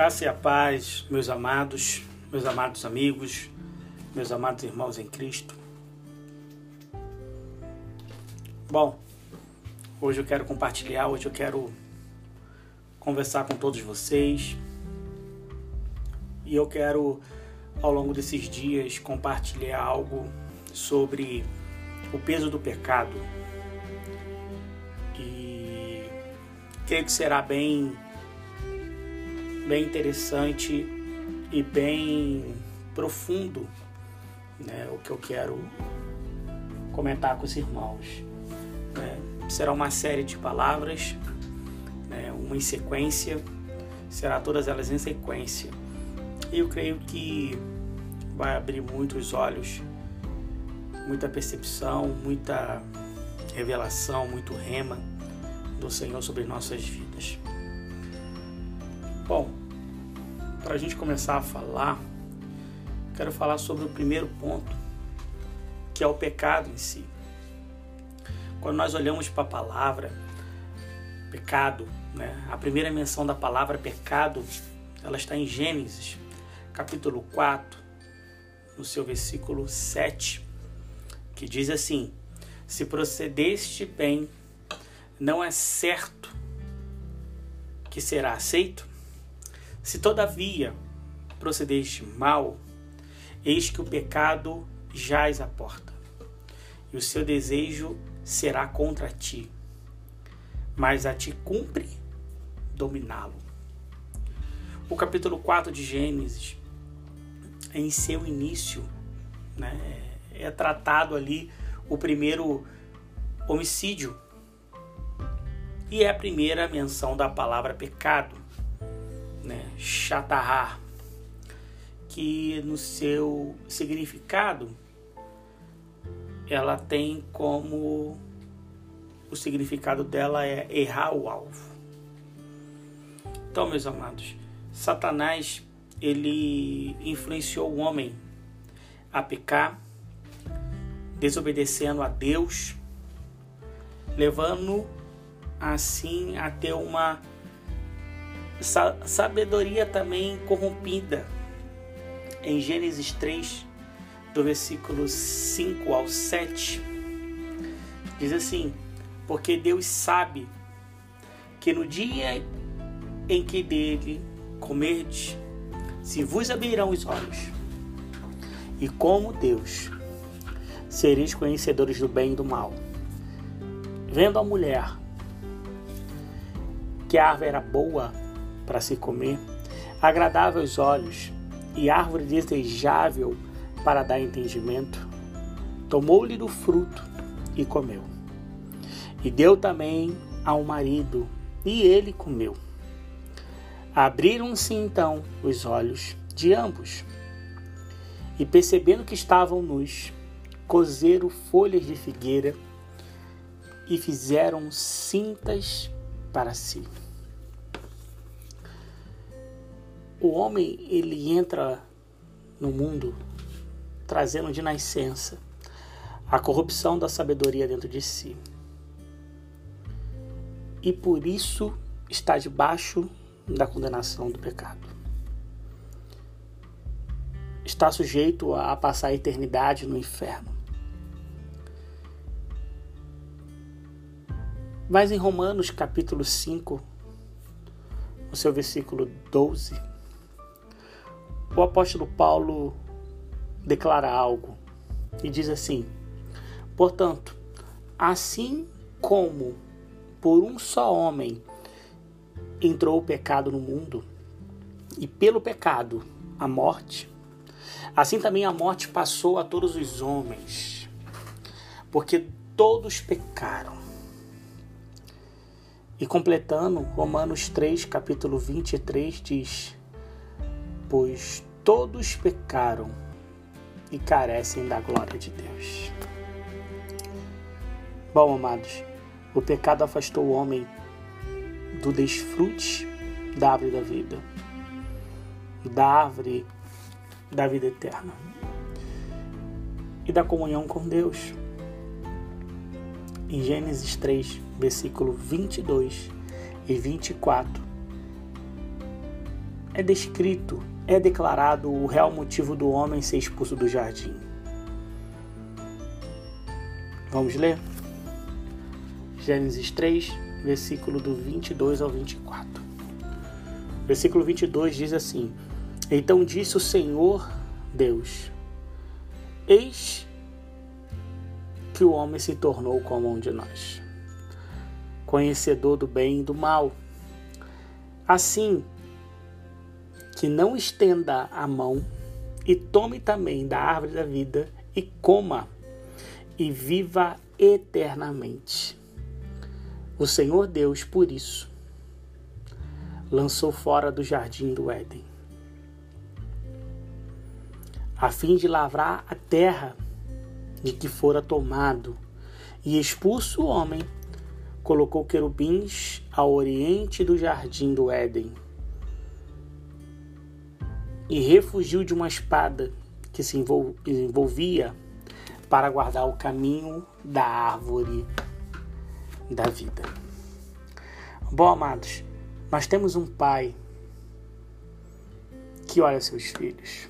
Graça e a paz, meus amados, meus amados amigos, meus amados irmãos em Cristo. Bom, hoje eu quero compartilhar, hoje eu quero conversar com todos vocês. E eu quero, ao longo desses dias, compartilhar algo sobre o peso do pecado. E creio que será bem bem interessante e bem profundo né, o que eu quero comentar com os irmãos. Né? Será uma série de palavras, né, uma em sequência, será todas elas em sequência. E eu creio que vai abrir muitos olhos, muita percepção, muita revelação, muito rema do Senhor sobre nossas vidas. Bom, para a gente começar a falar, quero falar sobre o primeiro ponto, que é o pecado em si. Quando nós olhamos para a palavra pecado, né, a primeira menção da palavra pecado, ela está em Gênesis, capítulo 4, no seu versículo 7, que diz assim: Se procedeste bem, não é certo que será aceito? Se todavia procedeste mal, eis que o pecado jaz à porta, e o seu desejo será contra ti, mas a ti cumpre dominá-lo. O capítulo 4 de Gênesis, em seu início, né, é tratado ali o primeiro homicídio e é a primeira menção da palavra pecado né, Chatahar, que no seu significado ela tem como o significado dela é errar o alvo. Então, meus amados, Satanás ele influenciou o homem a pecar, desobedecendo a Deus, levando assim a ter uma sabedoria também corrompida. Em Gênesis 3, do versículo 5 ao 7, diz assim: Porque Deus sabe que no dia em que dele comerdes, se vos abrirão os olhos, e como Deus, sereis conhecedores do bem e do mal. Vendo a mulher que a árvore era boa para se comer, agradável aos olhos e árvore desejável para dar entendimento, tomou-lhe do fruto e comeu. E deu também ao marido, e ele comeu. Abriram-se então os olhos de ambos, e percebendo que estavam nus, cozeram folhas de figueira e fizeram cintas para si. O homem ele entra no mundo trazendo de nascença a corrupção da sabedoria dentro de si. E por isso está debaixo da condenação do pecado. Está sujeito a passar a eternidade no inferno. Mas em Romanos capítulo 5, no seu versículo 12, o apóstolo Paulo declara algo e diz assim: Portanto, assim como por um só homem entrou o pecado no mundo, e pelo pecado a morte, assim também a morte passou a todos os homens, porque todos pecaram. E completando, Romanos 3, capítulo 23 diz: pois todos pecaram e carecem da glória de Deus. Bom, amados, o pecado afastou o homem do desfrute da árvore da vida, da árvore da vida eterna e da comunhão com Deus. Em Gênesis 3, versículo 22 e 24, é descrito, é declarado o real motivo do homem ser expulso do jardim. Vamos ler? Gênesis 3, versículo do 22 ao 24. Versículo 22 diz assim: Então disse o Senhor Deus: Eis que o homem se tornou como um de nós, conhecedor do bem e do mal. Assim, que não estenda a mão e tome também da árvore da vida e coma e viva eternamente. O Senhor Deus, por isso, lançou fora do jardim do Éden, a fim de lavrar a terra de que fora tomado, e expulso o homem, colocou querubins ao oriente do jardim do Éden, e refugiu de uma espada que se envolvia para guardar o caminho da árvore da vida. Bom, amados, nós temos um pai que olha seus filhos.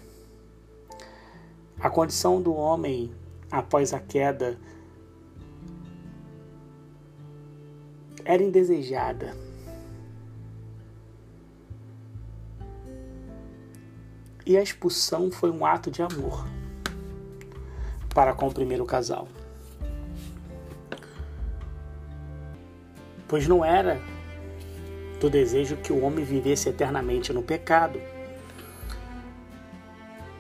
A condição do homem após a queda era indesejada. E a expulsão foi um ato de amor para com o primeiro casal. Pois não era do desejo que o homem vivesse eternamente no pecado,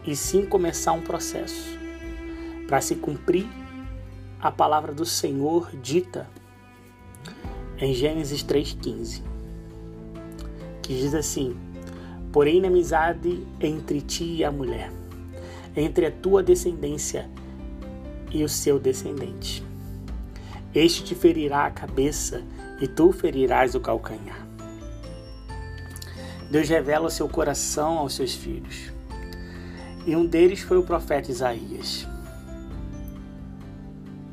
e sim começar um processo para se cumprir a palavra do Senhor dita em Gênesis 3,15, que diz assim: Porém, inimizade entre ti e a mulher, entre a tua descendência e o seu descendente. Este te ferirá a cabeça e tu ferirás o calcanhar. Deus revela o seu coração aos seus filhos. E um deles foi o profeta Isaías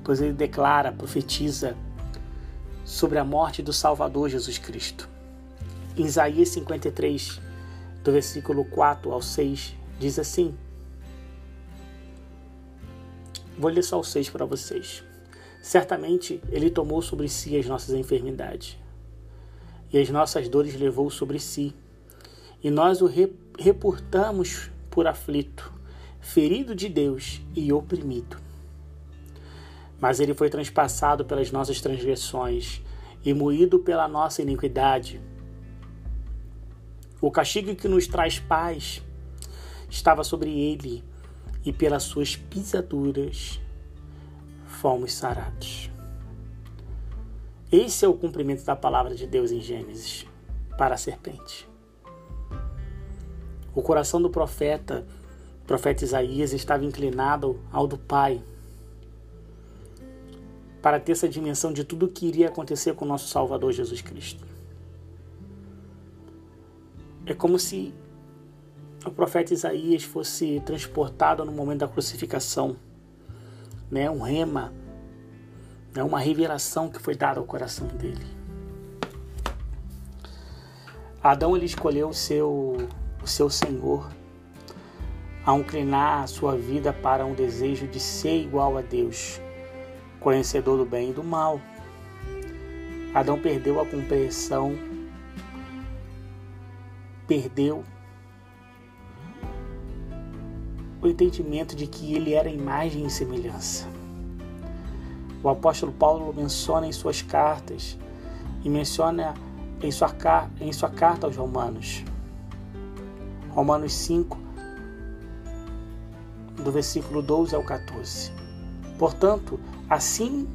pois ele declara, profetiza sobre a morte do Salvador Jesus Cristo. Em Isaías 53, do versículo 4 ao 6, diz assim: Vou ler só o 6 para vocês. Certamente ele tomou sobre si as nossas enfermidades, e as nossas dores levou sobre si, e nós o reportamos por aflito, ferido de Deus e oprimido mas ele foi transpassado pelas nossas transgressões e moído pela nossa iniquidade. O castigo que nos traz paz estava sobre ele, e pelas suas pisaduras fomos sarados. Esse é o cumprimento da palavra de Deus em Gênesis para a serpente. O coração do profeta, profeta Isaías, estava inclinado ao do Pai para ter essa dimensão de tudo o que iria acontecer com o nosso Salvador Jesus Cristo. É como se o profeta Isaías fosse transportado no momento da crucificação, né? um rema, né? uma revelação que foi dada ao coração dele. Adão ele escolheu o seu, o seu Senhor a inclinar a sua vida para um desejo de ser igual a Deus, conhecedor do bem e do mal. Adão perdeu a compreensão, perdeu o entendimento de que ele era imagem e semelhança. O apóstolo Paulo menciona em suas cartas e menciona em sua, em sua carta aos Romanos. Romanos 5, do versículo 12 ao 14. Portanto, assim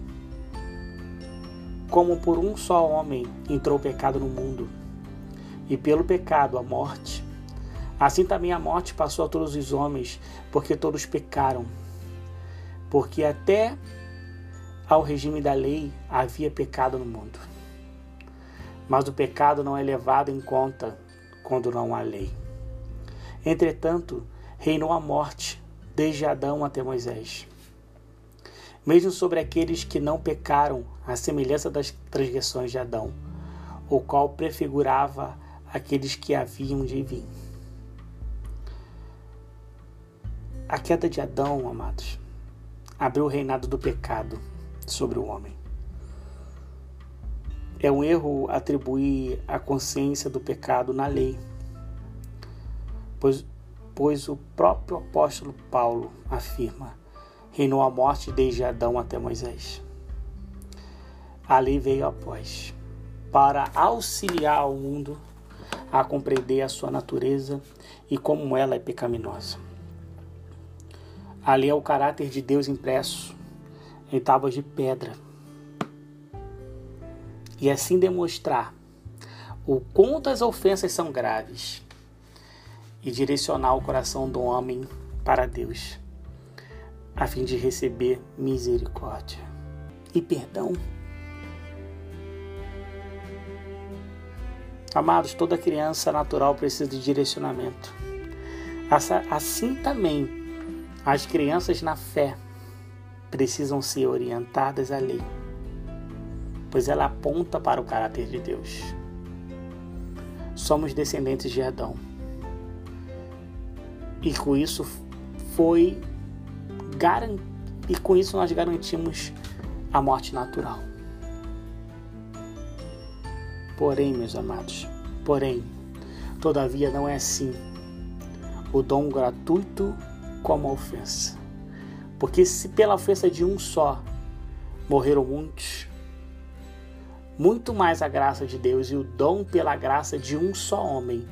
como por um só homem entrou o pecado no mundo, e pelo pecado a morte, assim também a morte passou a todos os homens, porque todos pecaram. Porque até ao regime da lei havia pecado no mundo. Mas o pecado não é levado em conta quando não há lei. Entretanto, reinou a morte desde Adão até Moisés mesmo sobre aqueles que não pecaram, à semelhança das transgressões de Adão, o qual prefigurava aqueles que haviam de vir. A queda de Adão, amados, abriu o reinado do pecado sobre o homem. É um erro atribuir a consciência do pecado na lei, pois, pois o próprio apóstolo Paulo afirma: reinou a morte desde Adão até Moisés. A lei veio após, para auxiliar o mundo a compreender a sua natureza e como ela é pecaminosa. A lei é o caráter de Deus impresso em tábuas de pedra e assim demonstrar o quanto as ofensas são graves e direcionar o coração do homem para Deus, a fim de receber misericórdia e perdão. Amados, toda criança natural precisa de direcionamento. Assim também, as crianças na fé precisam ser orientadas à lei pois ela aponta para o caráter de Deus. Somos descendentes de Adão. E com isso foi e com isso nós garantimos a morte natural. Porém, meus amados, porém, todavia não é assim. O dom gratuito como a ofensa. Porque se pela ofensa de um só morreram muitos, muito mais a graça de Deus e o dom pela graça de um só homem,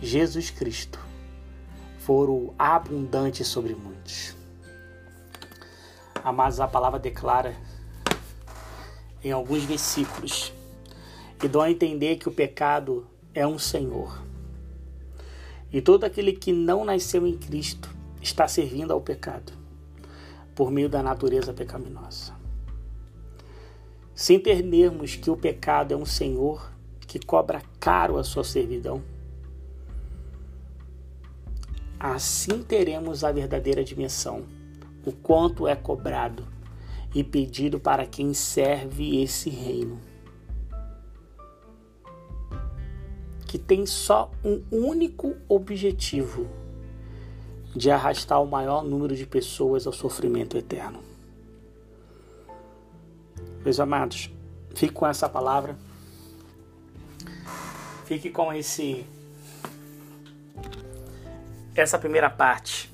Jesus Cristo, foram abundantes sobre muitos. Amados, a palavra declara em alguns versículos e dão a entender que o pecado é um Senhor. E todo aquele que não nasceu em Cristo está servindo ao pecado por meio da natureza pecaminosa sem entendermos que o pecado é um senhor que cobra caro a sua servidão, assim teremos a verdadeira dimensão, o quanto é cobrado e pedido para quem serve esse reino. Que tem só um único objetivo: de arrastar o maior número de pessoas ao sofrimento eterno. Meus amados, fique com essa palavra. Fique com esse essa primeira parte.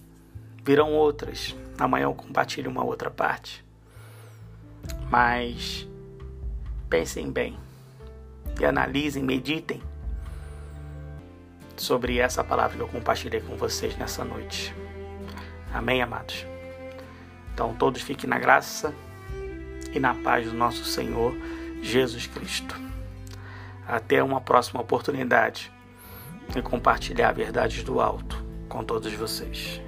Virão outras. Amanhã eu compartilho uma outra parte. Mas pensem bem e analisem, meditem sobre essa palavra que eu compartilhei com vocês nessa noite. Amém, amados? Então todos fiquem na graça e na paz do nosso Senhor Jesus Cristo. Até uma próxima oportunidade de compartilhar verdades do alto com todos vocês.